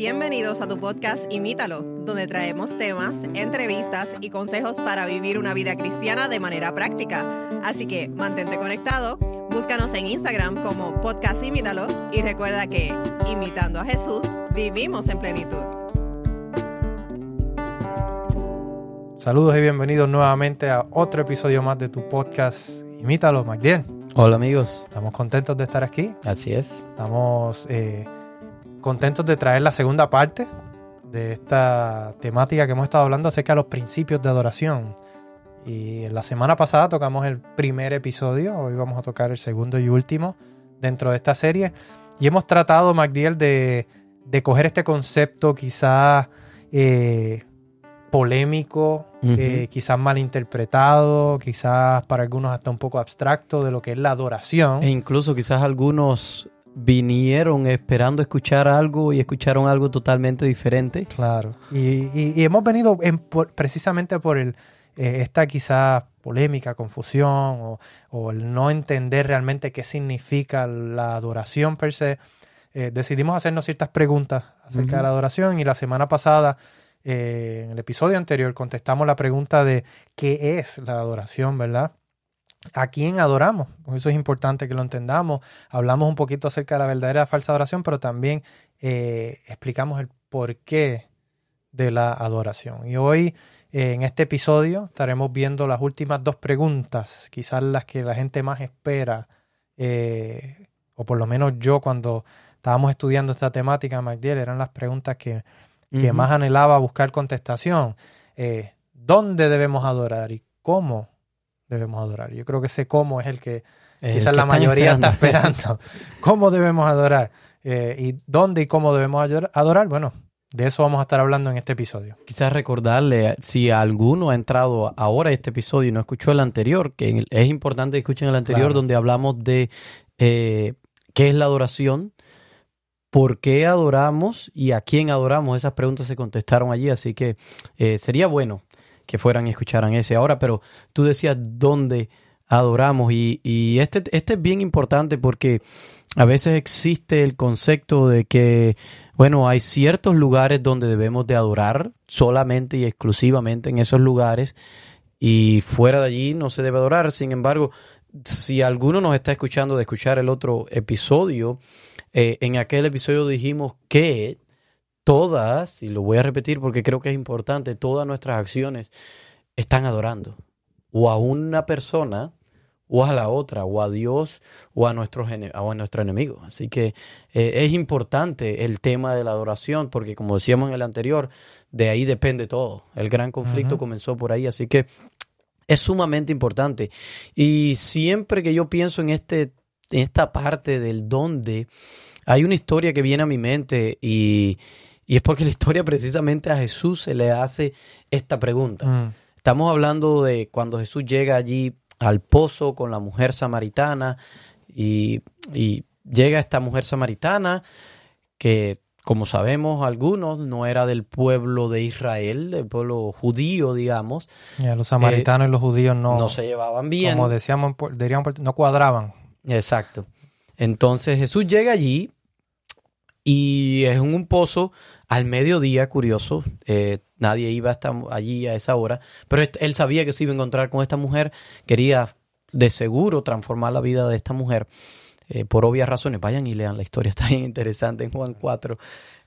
Bienvenidos a tu podcast Imítalo, donde traemos temas, entrevistas y consejos para vivir una vida cristiana de manera práctica. Así que mantente conectado, búscanos en Instagram como podcast Imítalo y recuerda que, imitando a Jesús, vivimos en plenitud. Saludos y bienvenidos nuevamente a otro episodio más de tu podcast Imítalo, Magdiel. Hola amigos. Estamos contentos de estar aquí. Así es. Estamos eh, contentos de traer la segunda parte de esta temática que hemos estado hablando acerca de los principios de adoración. Y la semana pasada tocamos el primer episodio, hoy vamos a tocar el segundo y último dentro de esta serie. Y hemos tratado, Magdiel, de, de coger este concepto quizás eh, polémico, eh, quizás malinterpretado, quizás para algunos hasta un poco abstracto de lo que es la adoración. E incluso quizás algunos vinieron esperando escuchar algo y escucharon algo totalmente diferente. Claro. Y, hemos venido precisamente por el, eh, esta quizás polémica, confusión o, el no entender realmente qué significa la adoración per se. Eh, decidimos hacernos ciertas preguntas acerca de la adoración y la semana pasada, eh, en el episodio anterior, contestamos la pregunta de qué es la adoración, ¿verdad? A quién adoramos. Eso es importante que lo entendamos. Hablamos un poquito acerca de la verdadera falsa adoración, pero también eh, explicamos el porqué de la adoración. Y hoy, eh, en este episodio, estaremos viendo las últimas dos preguntas, quizás las que la gente más espera, eh, o por lo menos yo cuando estábamos estudiando esta temática, MacDill, eran las preguntas que, más anhelaba buscar contestación. ¿Dónde debemos adorar y cómo debemos adorar. Yo creo que ese cómo es el que quizás la mayoría está esperando. ¿Cómo debemos adorar? Eh, ¿Y dónde y cómo debemos adorar? Bueno, de eso vamos a estar hablando en este episodio. Quizás recordarle, si alguno ha entrado ahora a este episodio y no escuchó el anterior, que es importante que escuchen el anterior donde hablamos de eh, qué es la adoración, por qué adoramos y a quién adoramos. Esas preguntas se contestaron allí, así que eh, sería bueno que fueran y escucharan ese ahora, pero tú decías dónde adoramos y, y este, este es bien importante porque a veces existe el concepto de que, bueno, hay ciertos lugares donde debemos de adorar solamente y exclusivamente en esos lugares y fuera de allí no se debe adorar. Sin embargo, si alguno nos está escuchando de escuchar el otro episodio, eh, en aquel episodio dijimos que todas, y lo voy a repetir porque creo que es importante, todas nuestras acciones están adorando o a una persona o a la otra, o a Dios o a, nuestros, o a nuestro enemigo. Así que eh, es importante el tema de la adoración porque como decíamos en el anterior, de ahí depende todo. El gran conflicto comenzó por ahí, así que es sumamente importante. Y siempre que yo pienso en, este, en esta parte del dónde, hay una historia que viene a mi mente y y es porque la historia precisamente a Jesús se le hace esta pregunta. Mm. Estamos hablando de cuando Jesús llega allí al pozo con la mujer samaritana y, llega esta mujer samaritana que, como sabemos algunos, no era del pueblo de Israel, del pueblo judío, digamos. los samaritanos y los judíos no, no se llevaban bien. Como decíamos, diríamos, no cuadraban. Exacto. Entonces Jesús llega allí y es en un pozo al mediodía, curioso, eh, nadie iba hasta allí a esa hora, pero él sabía que se iba a encontrar con esta mujer, quería de seguro transformar la vida de esta mujer, eh, por obvias razones. Vayan y lean la historia, está bien interesante en Juan 4.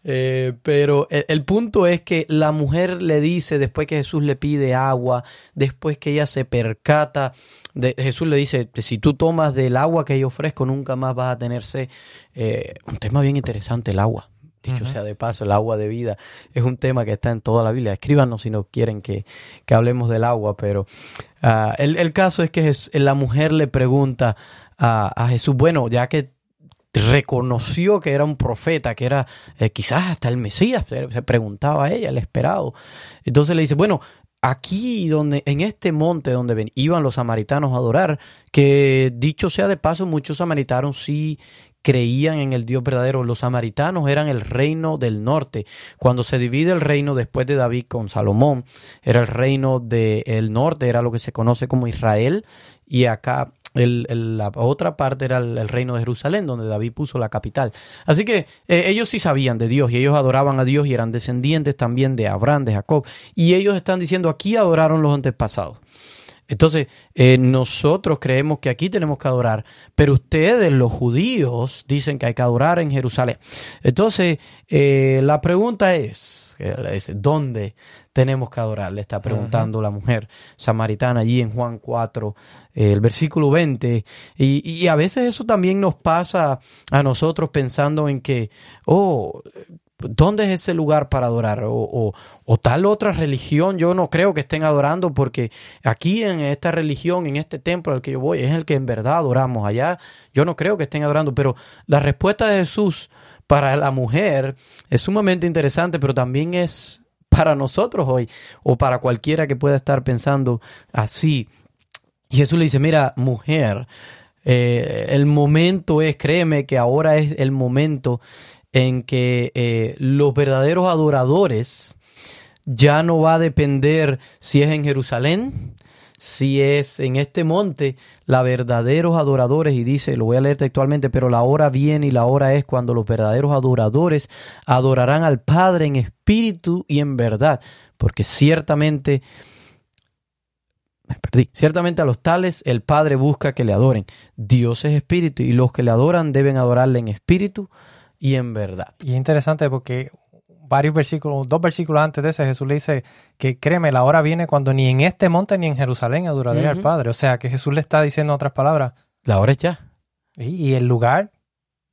Eh, pero el, punto es que la mujer le dice, después que Jesús le pide agua, después que ella se percata, de, Jesús le dice, si tú tomas del agua que yo ofrezco, nunca más vas a tenerse un tema bien interesante, el agua. Dicho sea de paso, el agua de vida es un tema que está en toda la Biblia. Escríbanos si no quieren que, hablemos del agua, pero ah, el, caso es que la mujer le pregunta a, Jesús, bueno, ya que reconoció que era un profeta, que era eh, quizás hasta el Mesías, se preguntaba a ella, el esperado. Entonces le dice, bueno, aquí donde, en este monte donde iban los samaritanos a adorar, que dicho sea de paso, muchos samaritanos sí creían en el Dios verdadero. Los samaritanos eran el reino del norte. Cuando se divide el reino después de David con Salomón, era el reino del norte, era lo que se conoce como Israel. Y acá la otra parte era el, reino de Jerusalén, donde David puso la capital. Así que eh, ellos sí sabían de Dios y ellos adoraban a Dios y eran descendientes también de Abraham, de Jacob. Y ellos están diciendo, aquí adoraron los antepasados. Entonces, eh, nosotros creemos que aquí tenemos que adorar, pero ustedes, los judíos, dicen que hay que adorar en Jerusalén. Entonces, eh, la pregunta es, ¿dónde tenemos que adorar? Le está preguntando la mujer samaritana allí en Juan 4, eh, el versículo 20. Y, y a veces eso también nos pasa a nosotros pensando en que, oh, ¿Dónde es ese lugar para adorar? O, tal otra religión, yo no creo que estén adorando porque aquí en esta religión, en este templo al que yo voy, es el que en verdad adoramos. Allá yo no creo que estén adorando, pero la respuesta de Jesús para la mujer es sumamente interesante, pero también es para nosotros hoy o para cualquiera que pueda estar pensando así. Jesús le dice, mira, mujer, eh, el momento es, créeme que ahora es el momento en que eh, los verdaderos adoradores ya no va a depender si es en Jerusalén, si es en este monte, los verdaderos adoradores, y dice, lo voy a leer textualmente, pero la hora viene y la hora es cuando los verdaderos adoradores adorarán al Padre en espíritu y en verdad, porque ciertamente, me perdí, ciertamente a los tales el Padre busca que le adoren. Dios es espíritu y los que le adoran deben adorarle en espíritu y en verdad. Y es interesante porque varios versículos, dos versículos antes de ese, Jesús le dice que créeme, la hora viene cuando ni en este monte ni en Jerusalén adoraré al Padre. O sea que Jesús le está diciendo otras palabras. La hora es ya. Y, el lugar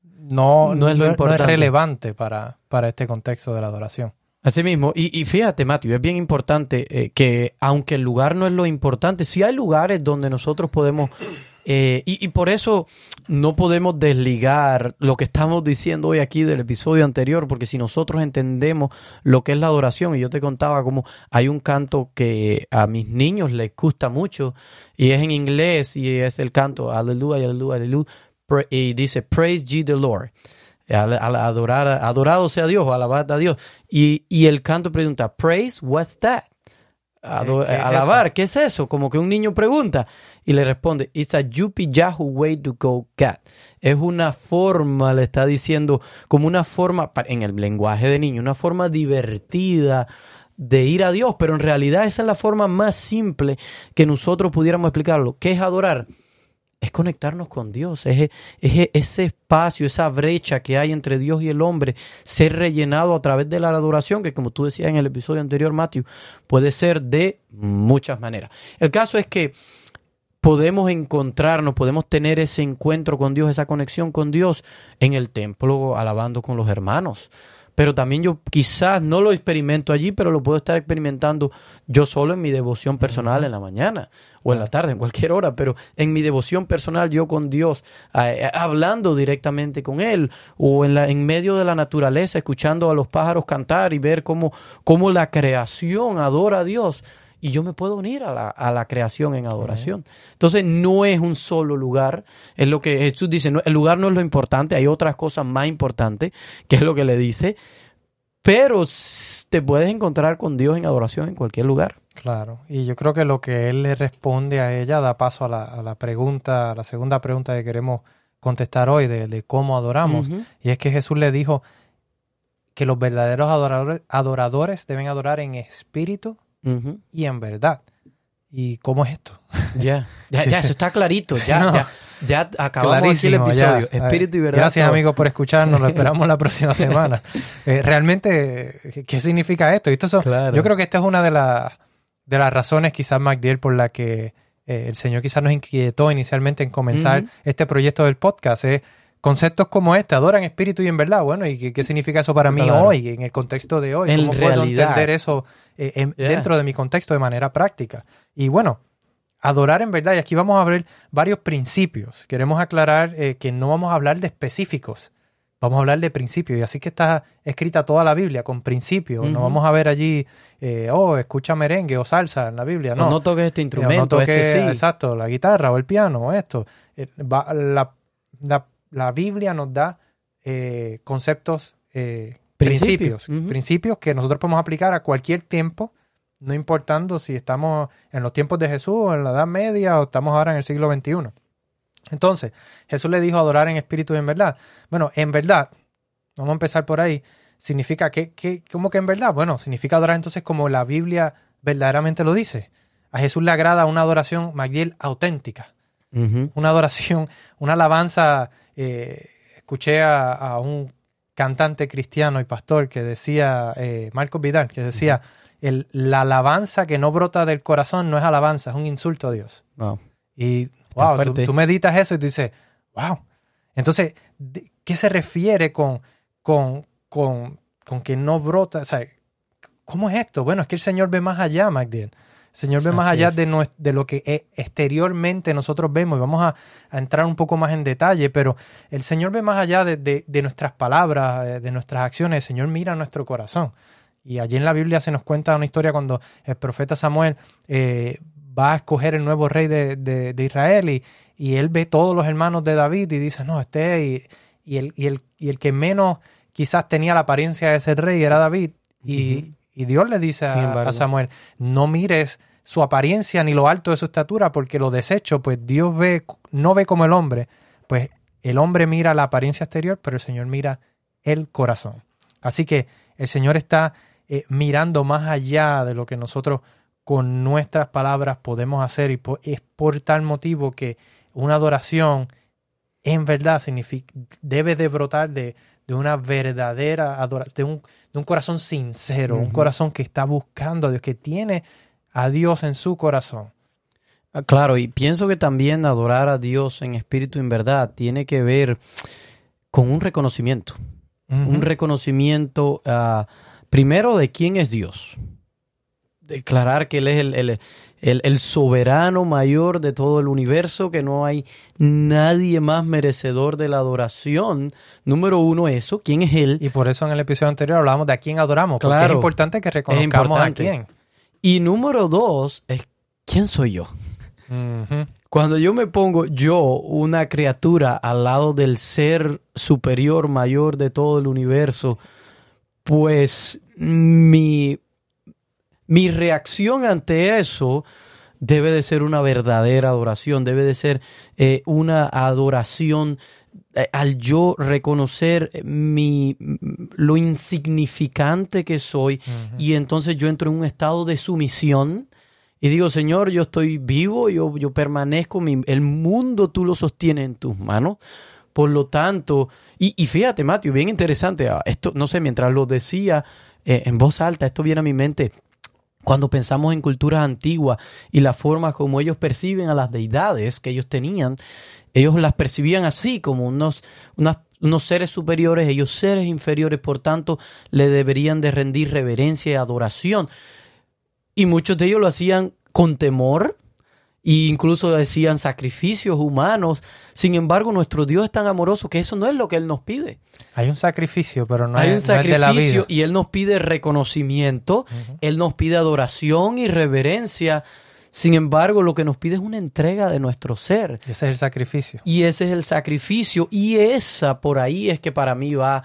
no, no, es, lo importante. relevante para, para este contexto de la adoración. Así mismo, y, fíjate, Matthew, es bien importante eh, que aunque el lugar no es lo importante, sí hay lugares donde nosotros podemos eh, y, por eso no podemos desligar lo que estamos diciendo hoy aquí del episodio anterior, porque si nosotros entendemos lo que es la adoración, y yo te contaba como hay un canto que a mis niños les gusta mucho, y es en inglés, y es el canto, aleluya, aleluya, aleluya, y dice, praise ye the Lord. adorar, adorado sea Dios, alabad a Dios. Y, y el canto pregunta, praise, what's that? Alabar, ¿qué es eso? Como que un niño pregunta y le responde, It's a yuppie yahoo way to go cat. Es una forma, le está diciendo, como una forma, en el lenguaje de niño, una forma divertida de ir a Dios, pero en realidad esa es la forma más simple que nosotros pudiéramos explicarlo. ¿Qué es adorar? Es conectarnos con Dios, es, ese espacio, esa brecha que hay entre Dios y el hombre, ser rellenado a través de la adoración, que como tú decías en el episodio anterior, Matthew, puede ser de muchas maneras. El caso es que podemos encontrarnos, podemos tener ese encuentro con Dios, esa conexión con Dios en el templo, alabando con los hermanos pero también yo quizás no lo experimento allí, pero lo puedo estar experimentando yo solo en mi devoción personal en la mañana o en la tarde, en cualquier hora, pero en mi devoción personal yo con Dios, eh, hablando directamente con Él, o en, la, en medio de la naturaleza, escuchando a los pájaros cantar y ver cómo, cómo la creación adora a Dios y yo me puedo unir a la, a la creación en adoración. Entonces no es un solo lugar, es lo que Jesús dice, el lugar no es lo importante, hay otras cosas más importantes, que es lo que le dice, pero te puedes encontrar con Dios en adoración en cualquier lugar. Claro, y yo creo que lo que él le responde a ella da paso a la, a la pregunta, a la segunda pregunta que queremos contestar hoy de, de cómo adoramos, y es que Jesús le dijo que los verdaderos adoradores, adoradores deben adorar en espíritu y en verdad. ¿Y cómo es esto? Ya, ya, ya, eso está clarito. Ya, ya, ya acabamos aquí el episodio. Espíritu y verdad. Gracias, amigos, por escucharnos. Lo esperamos la próxima semana. Eh, realmente, ¿qué significa esto? esto Yo creo que esta es una de, las de las razones, quizás, MacDiel, por la que eh, el Señor quizás nos inquietó inicialmente en comenzar este proyecto del podcast. Es conceptos como este, adoran espíritu y en verdad. Bueno, ¿y qué, significa eso para mí hoy, en el contexto de hoy? ¿Cómo puedo entender eso eh, dentro de mi contexto de manera práctica? Y bueno, adorar en verdad, y aquí vamos a ver varios principios. Queremos aclarar eh, que no vamos a hablar de específicos, vamos a hablar de principios. Y así que está escrita toda la Biblia con principios. No vamos a ver allí, eh, oh, escucha merengue o salsa en la Biblia. No, no toques este instrumento. no toques, este exacto, la guitarra o el piano o esto. la, la la Biblia nos da eh, conceptos, eh, principios, principios que nosotros podemos aplicar a cualquier tiempo, no importando si estamos en los tiempos de Jesús o en la Edad Media o estamos ahora en el siglo XXI. Entonces, Jesús le dijo adorar en espíritu y en verdad. Bueno, en verdad, vamos a empezar por ahí, significa que, que ¿cómo que en verdad? Bueno, significa adorar entonces como la Biblia verdaderamente lo dice. A Jesús le agrada una adoración, Magdiel, auténtica. Una adoración, una alabanza. Eh, escuché a, un cantante cristiano y pastor que decía, eh, Marcos Vidal, que decía, el, la alabanza que no brota del corazón no es alabanza, es un insulto a Dios. Y wow, tú, meditas eso y tú dices, wow. Entonces, ¿qué se refiere con, con, con, con que no brota? O sea, ¿cómo es esto? Bueno, es que el Señor ve más allá, Magdiel. Señor ve más allá de, de, lo que e, exteriormente nosotros vemos y vamos a, entrar un poco más en detalle, pero el Señor ve más allá de, nuestras palabras, eh, de nuestras acciones. El Señor mira nuestro corazón. Y allí en la Biblia se nos cuenta una historia cuando el profeta Samuel eh, va a escoger el nuevo rey de, Israel y, y, él ve todos los hermanos de David y dice, no, este y, y, el, y, el, y el que menos quizás tenía la apariencia de ser rey era David. Y, y Dios le dice a, Samuel, no mires su apariencia ni lo alto de su estatura, porque lo desecho, pues Dios ve, no ve como el hombre, pues el hombre mira la apariencia exterior, pero el Señor mira el corazón. Así que el Señor está eh, mirando más allá de lo que nosotros con nuestras palabras podemos hacer y es por tal motivo que una adoración en verdad significa, debe de brotar de, de una verdadera adoración, de un, de un corazón sincero, un corazón que está buscando a Dios, que tiene a Dios en su corazón. Ah, claro, y pienso que también adorar a Dios en espíritu y en verdad tiene que ver con un reconocimiento. Un reconocimiento uh, primero de quién es Dios. Declarar que Él es el, el, soberano mayor de todo el universo, que no hay nadie más merecedor de la adoración. Número uno, eso, ¿quién es Él? Y por eso en el episodio anterior hablábamos de a quién adoramos, claro, es importante que reconozcamos a quién. Y número dos es, ¿quién soy yo? Cuando yo me pongo yo, una criatura, al lado del ser superior, mayor de todo el universo, pues mi mi reacción ante eso debe de ser una verdadera adoración, debe de ser eh, una adoración al yo reconocer mi, lo insignificante que soy y entonces yo entro en un estado de sumisión y digo, Señor, yo estoy vivo, yo, yo permanezco, el mundo tú lo sostienes en tus manos. Por lo tanto, y, fíjate, Mateo, bien interesante, ah, esto, no sé, mientras lo decía eh, en voz alta, esto viene a mi mente cuando pensamos en culturas antiguas y la forma como ellos perciben a las deidades que ellos tenían, ellos las percibían así, como unos, unos seres superiores, ellos seres inferiores, por tanto, le deberían de rendir reverencia y adoración. Y muchos de ellos lo hacían con temor, e incluso decían sacrificios humanos. Sin embargo, nuestro Dios es tan amoroso que eso no es lo que Él nos pide. Hay un sacrificio, pero no Hay un sacrificio y Él nos pide reconocimiento, Él nos pide adoración y reverencia. Sin embargo, lo que nos pide es una entrega de nuestro ser. ese es el sacrificio. Y ese es el sacrificio. Y esa por ahí es que para mí va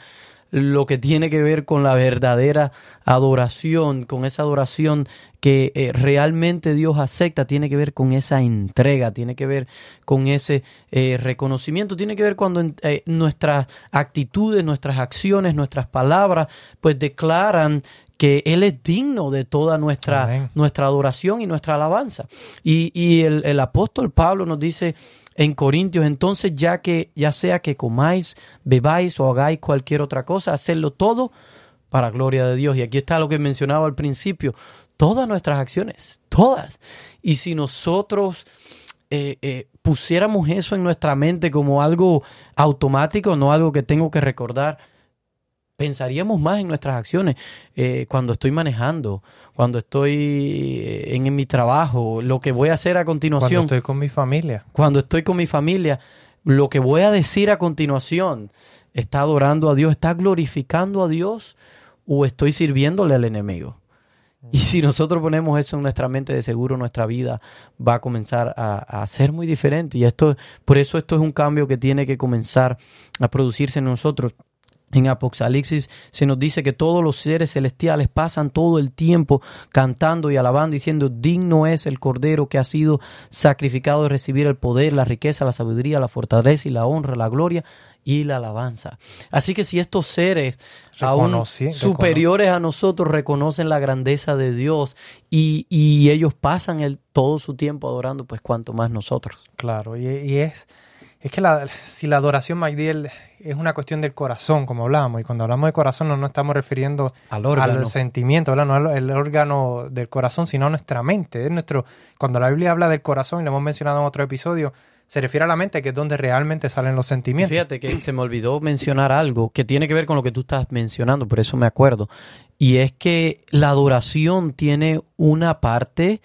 lo que tiene que ver con la verdadera adoración, con esa adoración que eh, realmente Dios acepta, tiene que ver con esa entrega, tiene que ver con ese eh, reconocimiento, tiene que ver cuando eh, nuestras actitudes, nuestras acciones, nuestras palabras, pues declaran que Él es digno de toda nuestra, nuestra adoración y nuestra alabanza. Y, y el, el apóstol Pablo nos dice en Corintios, entonces ya que ya sea que comáis, bebáis o hagáis cualquier otra cosa, hacerlo todo para gloria de Dios. Y aquí está lo que mencionaba al principio, todas nuestras acciones, todas. Y si nosotros eh, eh, pusiéramos eso en nuestra mente como algo automático, no algo que tengo que recordar, pensaríamos más en nuestras acciones eh, cuando estoy manejando, cuando estoy eh, en, mi trabajo, lo que voy a hacer a continuación. Cuando estoy con mi familia. Cuando estoy con mi familia, lo que voy a decir a continuación, ¿está adorando a Dios? ¿Está glorificando a Dios? ¿O estoy sirviéndole al enemigo? Y si nosotros ponemos eso en nuestra mente, de seguro nuestra vida va a comenzar a, a, ser muy diferente. Y esto, por eso esto es un cambio que tiene que comenzar a producirse en nosotros En Apocalipsis se nos dice que todos los seres celestiales pasan todo el tiempo cantando y alabando, diciendo, digno es el Cordero que ha sido sacrificado de recibir el poder, la riqueza, la sabiduría, la fortaleza y la honra, la gloria y la alabanza. Así que si estos seres aún superiores a nosotros reconocen la grandeza de Dios y, y ellos pasan el, todo su tiempo adorando, pues cuanto más nosotros. Claro, y, y es, es que la, si la adoración, Magdiel, es una cuestión del corazón, como hablábamos, y cuando hablamos de corazón no nos estamos refiriendo Al órgano. al sentimiento, ¿verdad? no al el órgano del corazón, sino a nuestra mente. Es nuestro, cuando la Biblia habla del corazón, y lo hemos mencionado en otro episodio, se refiere a la mente, que es donde realmente salen los sentimientos. Fíjate que se me olvidó mencionar algo que tiene que ver con lo que tú estás mencionando, por eso me acuerdo. Y es que la adoración tiene una parte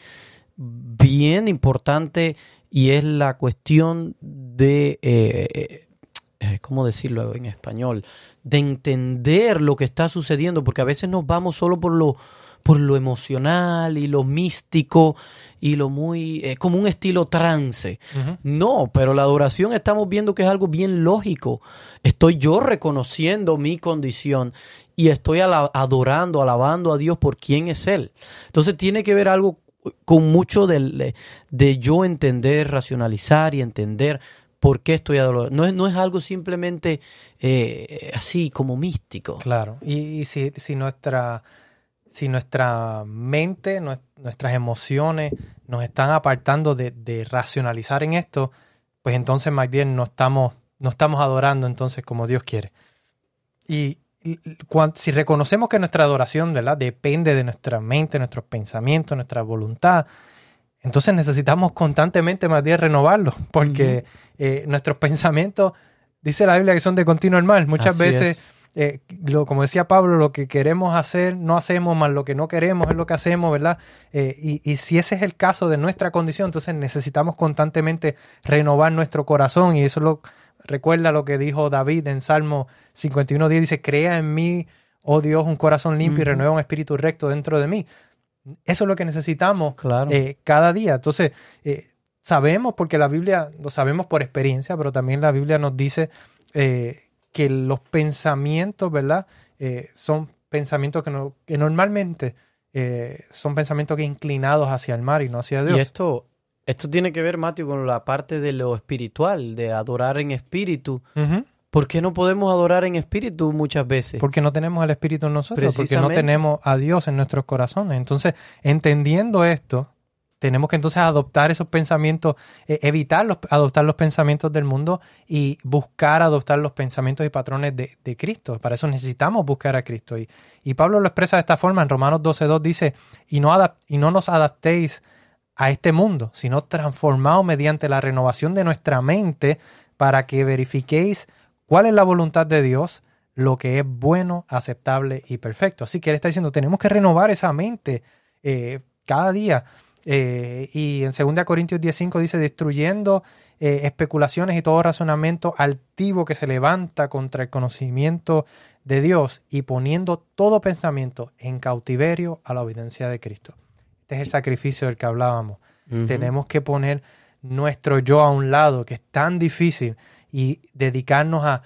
bien importante y es la cuestión de, eh, eh, ¿cómo decirlo en español? De entender lo que está sucediendo, porque a veces nos vamos solo por lo, por lo emocional y lo místico y lo muy, eh, como un estilo trance. No, pero la adoración estamos viendo que es algo bien lógico. Estoy yo reconociendo mi condición y estoy adorando, alabando a Dios por quién es Él. Entonces tiene que ver algo con mucho de, de yo entender, racionalizar y entender por qué estoy adorando. No es, no es algo simplemente eh, así como místico. Claro, y, si, si nuestra si nuestra mente, nues- nuestras emociones nos están apartando de, de racionalizar en esto, pues entonces más bien no estamos, no estamos adorando entonces como Dios quiere. Y, si reconocemos que nuestra adoración ¿verdad? depende de nuestra mente, nuestros pensamientos, nuestra voluntad, entonces necesitamos constantemente más bien renovarlos, porque eh, nuestros pensamientos, dice la Biblia que son de continuo el mal. Muchas Así veces es. eh, lo, como decía Pablo, lo que queremos hacer no hacemos, más lo que no queremos es lo que hacemos, ¿verdad? Eh, y, y si ese es el caso de nuestra condición, entonces necesitamos constantemente renovar nuestro corazón y eso lo recuerda lo que dijo David en Salmo 51.10, dice, crea en mí, oh Dios, un corazón limpio y renueva un espíritu recto dentro de mí. Eso es lo que necesitamos Claro. eh, cada día. Entonces, eh, sabemos, porque la Biblia, lo sabemos por experiencia, pero también la Biblia nos dice eh, que los pensamientos, ¿verdad? Eh, son pensamientos que, no- que normalmente son pensamientos que inclinados hacia el mar y no hacia Dios. Y esto, esto tiene que ver, Mateo, con la parte de lo espiritual, de adorar en espíritu. Ujú. ¿Por qué no podemos adorar en espíritu muchas veces? Porque no tenemos el Espíritu en nosotros, porque no tenemos a Dios en nuestros corazones. Entonces, entendiendo esto, tenemos que entonces adoptar esos pensamientos, eh, evitar los, adoptar los pensamientos del mundo y buscar adoptar los pensamientos y patrones de, de Cristo. Para eso necesitamos buscar a Cristo. Y, y Pablo lo expresa de esta forma en Romanos 12.2 dice, y no, adap- y no nos adaptéis a este mundo, sino transformados mediante la renovación de nuestra mente para que verifiquéis cuál es la voluntad de Dios, lo que es bueno, aceptable y perfecto. Así que él está diciendo, tenemos que renovar esa mente eh, cada día. Eh, y en 2 Corintios 10.5 dice, destruyendo eh, especulaciones y todo razonamiento altivo que se levanta contra el conocimiento de Dios y poniendo todo pensamiento en cautiverio a la obediencia de Cristo. Este es el sacrificio del que hablábamos. Tenemos que poner nuestro yo a un lado, que es tan difícil, y dedicarnos a,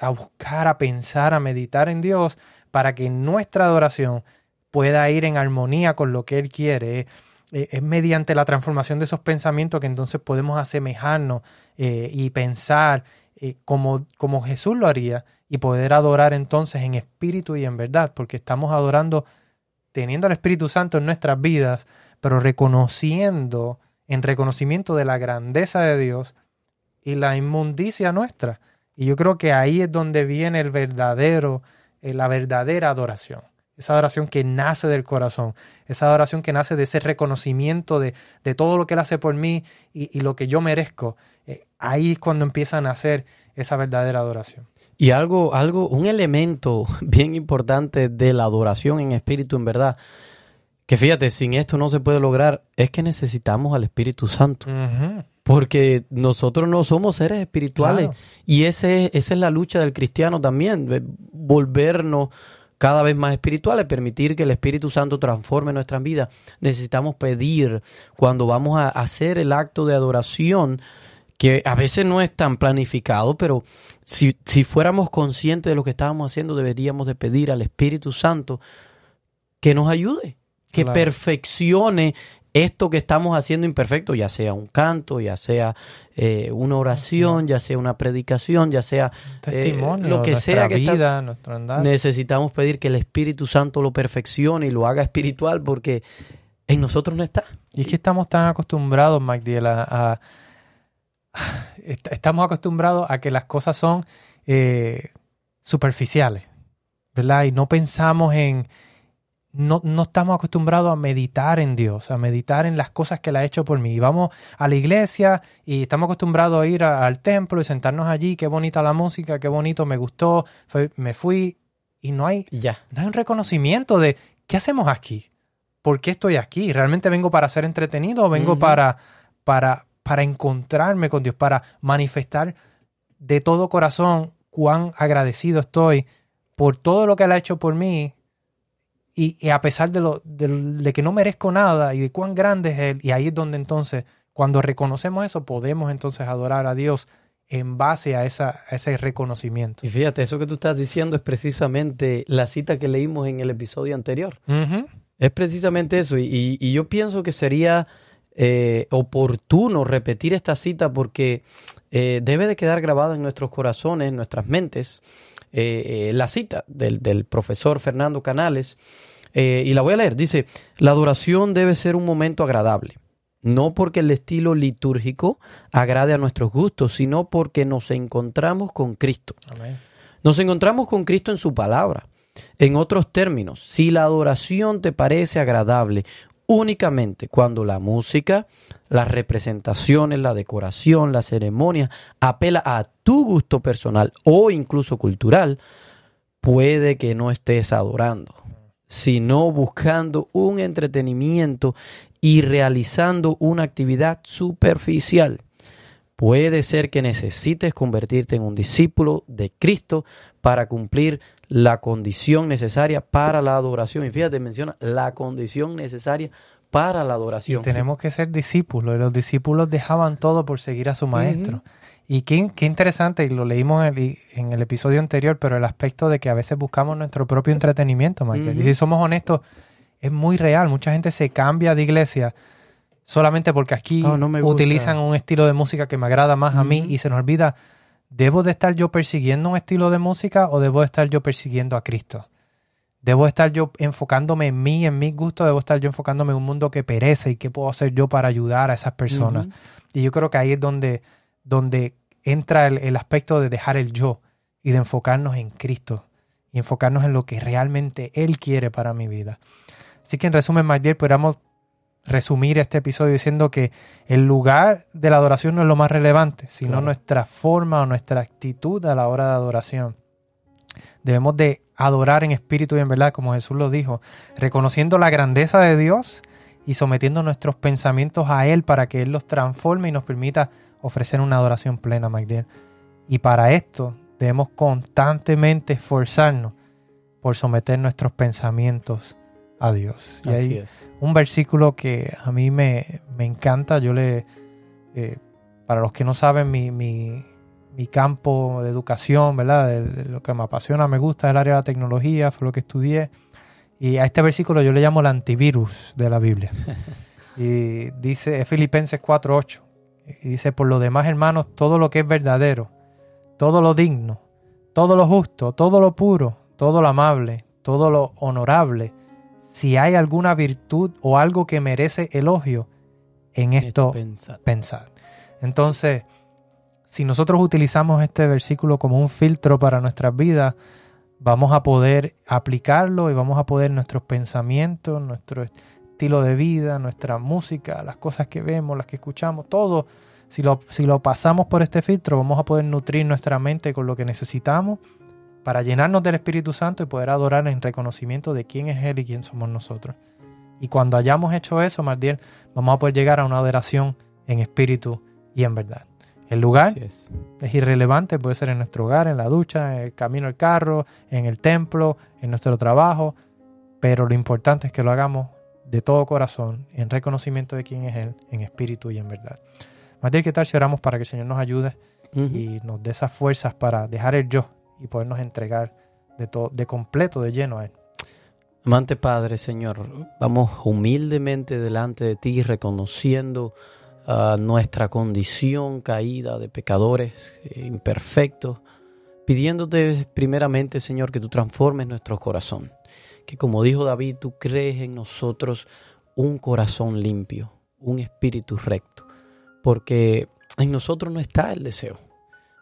a buscar, a pensar, a meditar en Dios, para que nuestra adoración pueda ir en armonía con lo que Él quiere. Eh, eh, es mediante la transformación de esos pensamientos que entonces podemos asemejarnos eh, y pensar eh, como, como Jesús lo haría y poder adorar entonces en espíritu y en verdad, porque estamos adorando teniendo al Espíritu Santo en nuestras vidas, pero reconociendo, en reconocimiento de la grandeza de Dios y la inmundicia nuestra. Y yo creo que ahí es donde viene el verdadero, eh, la verdadera adoración. Esa adoración que nace del corazón, esa adoración que nace de ese reconocimiento de, de todo lo que Él hace por mí y, lo que yo merezco. Eh, ahí es cuando empieza a nacer esa verdadera adoración. Y algo, algo, un elemento bien importante de la adoración en espíritu, en verdad, que fíjate, sin esto no se puede lograr, es que necesitamos al Espíritu Santo. Porque nosotros no somos seres espirituales. Claro. Y ese, esa es la lucha del cristiano también, de volvernos cada vez más espirituales, permitir que el Espíritu Santo transforme nuestras vidas. Necesitamos pedir cuando vamos a hacer el acto de adoración que a veces no es tan planificado, pero si, si fuéramos conscientes de lo que estábamos haciendo, deberíamos de pedir al Espíritu Santo que nos ayude, que Claro. perfeccione esto que estamos haciendo imperfecto, ya sea un canto, ya sea eh, una oración, ya sea una predicación, ya sea Testimonio, Eh, lo que sea que está- vida, nuestro andar. necesitamos pedir que el Espíritu Santo lo perfeccione y lo haga espiritual porque en nosotros no está. Y es que estamos tan acostumbrados, Magdiel, a, a- estamos acostumbrados a que las cosas son eh, superficiales, ¿verdad? Y no pensamos en, no, no estamos acostumbrados a meditar en Dios, a meditar en las cosas que Él ha hecho por mí. Y vamos a la iglesia y estamos acostumbrados a ir a- al templo y sentarnos allí, qué bonita la música, qué bonito, me gustó, fue- me fui, y no hay, ya. no hay un reconocimiento de qué hacemos aquí, por qué estoy aquí, realmente vengo para ser entretenido o vengo para, para, para encontrarme con Dios, para manifestar de todo corazón cuán agradecido estoy por todo lo que Él ha hecho por mí y, y a pesar de, lo, de, de que no merezco nada y de cuán grande es Él, y ahí es donde entonces, cuando reconocemos eso, podemos entonces adorar a Dios en base a, esa, a ese reconocimiento. Y fíjate, eso que tú estás diciendo es precisamente la cita que leímos en el episodio anterior. Es precisamente eso. Y, y- y yo pienso que sería eh, oportuno repetir esta cita porque eh, debe de quedar grabada en nuestros corazones, en nuestras mentes, eh, la cita del, del profesor Fernando Canales. Y la voy a leer. Dice, la adoración debe ser un momento agradable. No porque el estilo litúrgico agrade a nuestros gustos, sino porque nos encontramos con Cristo. Amén. Nos encontramos con Cristo en su palabra. En otros términos, si la adoración te parece agradable únicamente cuando la música, las representaciones, la decoración, la ceremonia apela a tu gusto personal o incluso cultural, puede que no estés adorando, sino buscando un entretenimiento y realizando una actividad superficial. Puede ser que necesites convertirte en un discípulo de Cristo para cumplir la condición necesaria para la adoración. Y fíjate, menciona la condición necesaria para la Y adoración. tenemos que ser discípulos. y Los discípulos dejaban todo por seguir a su maestro. Y qué, qué interesante, y lo leímos en el, en el episodio anterior, pero el aspecto de que a veces buscamos nuestro propio entretenimiento, Michael. Y si somos honestos, es muy real. Mucha gente se cambia de iglesia solamente porque aquí no gusta. utilizan un estilo de música que me agrada más a mí y se nos olvida, ¿debo de estar yo persiguiendo un estilo de música o debo de estar yo persiguiendo a Cristo? Debo estar yo enfocándome en mí, en mis gustos, debo estar yo enfocándome en un mundo que perece y qué puedo hacer yo para ayudar a esas personas. Y yo creo que ahí es donde, donde entra el, el aspecto de dejar el yo y de enfocarnos en Cristo y enfocarnos en lo que realmente Él quiere para mi vida. Así que en resumen, Magdiel, podríamos resumir este episodio diciendo que el lugar de la adoración no es lo más relevante, sino Claro. nuestra forma o nuestra actitud a la hora de adoración. Debemos de adorar en espíritu y en verdad, como Jesús lo dijo, reconociendo la grandeza de Dios y sometiendo nuestros pensamientos a Él para que Él los transforme y nos permita ofrecer una adoración plena, Magdiel. Y para esto debemos constantemente esforzarnos por someter nuestros pensamientos a Dios. Y Así ahí es. un versículo que a mí me, me encanta. Yo le, eh, para los que no saben, mi, mi, mi campo de educación, ¿verdad? De, de lo que me apasiona, me gusta, es el área de la tecnología, fue lo que estudié. Y a este versículo yo le llamo el antivirus de la Biblia. y dice, es Filipenses 4.8. Y dice, por lo demás, hermanos, todo lo que es verdadero, todo lo digno, todo lo justo, todo lo puro, todo lo amable, todo lo honorable, si hay alguna virtud o algo que merece elogio, en esto Pensar. pensar. Entonces, si nosotros utilizamos este versículo como un filtro para nuestras vidas, vamos a poder aplicarlo y vamos a poder nuestros pensamientos, nuestro estilo de vida, nuestra música, las cosas que vemos, las que escuchamos, todo, si lo, si lo pasamos por este filtro, vamos a poder nutrir nuestra mente con lo que necesitamos para llenarnos del Espíritu Santo y poder adorar en reconocimiento de quién es Él y quién somos nosotros. Y cuando hayamos hecho eso, Mardiel, vamos a poder llegar a una adoración en espíritu y en verdad. El lugar es. es irrelevante, puede ser en nuestro hogar, en la ducha, en el camino al carro, en el templo, en nuestro trabajo, pero lo importante es que lo hagamos de todo corazón, en reconocimiento de quién es Él, en espíritu y en verdad. Matías, ¿qué tal si oramos para que el Señor nos ayude y nos dé esas fuerzas para dejar el yo y podernos entregar de, todo, de completo, de lleno a Él? Amante Padre, Señor, vamos humildemente delante de ti, reconociendo ah, nuestra condición caída de pecadores eh, imperfectos, pidiéndote primeramente, Señor, que tú transformes nuestro corazón, que como dijo David, tú crees en nosotros un corazón limpio, un espíritu recto, porque en nosotros no está el deseo.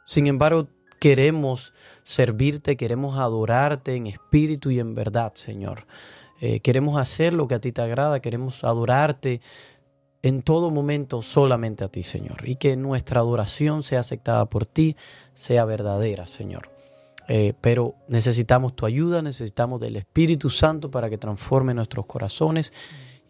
Sin embargo, queremos servirte, queremos adorarte en espíritu y en verdad, Señor. Eh, queremos hacer lo que a ti te agrada, queremos adorarte en todo momento solamente a ti, Señor. Y que nuestra adoración sea aceptada por ti, sea verdadera, Señor. Eh, pero necesitamos tu ayuda, necesitamos del Espíritu Santo para que transforme nuestros corazones.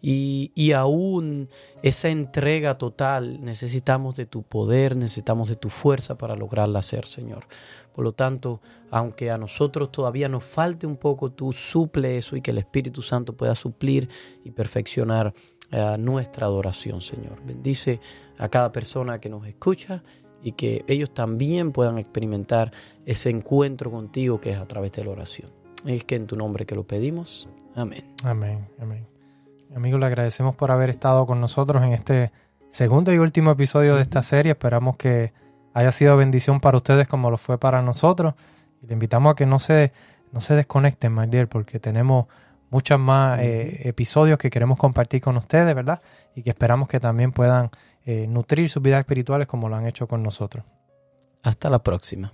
Y, y aún esa entrega total, necesitamos de tu poder, necesitamos de tu fuerza para lograrla hacer, Señor. Por lo tanto, aunque a nosotros todavía nos falte un poco, tú suple eso y que el Espíritu Santo pueda suplir y perfeccionar eh, nuestra adoración, Señor. Bendice a cada persona que nos escucha y que ellos también puedan experimentar ese encuentro contigo que es a través de la oración. Es que en tu nombre que lo pedimos. Amén. Amén, amén. Amigos, le agradecemos por haber estado con nosotros en este segundo y último episodio de esta serie. Esperamos que haya sido bendición para ustedes como lo fue para nosotros. Y le invitamos a que no se, no se desconecten, my dear, porque tenemos muchos más eh, episodios que queremos compartir con ustedes, ¿verdad? Y que esperamos que también puedan eh, nutrir sus vidas espirituales como lo han hecho con nosotros. Hasta la próxima.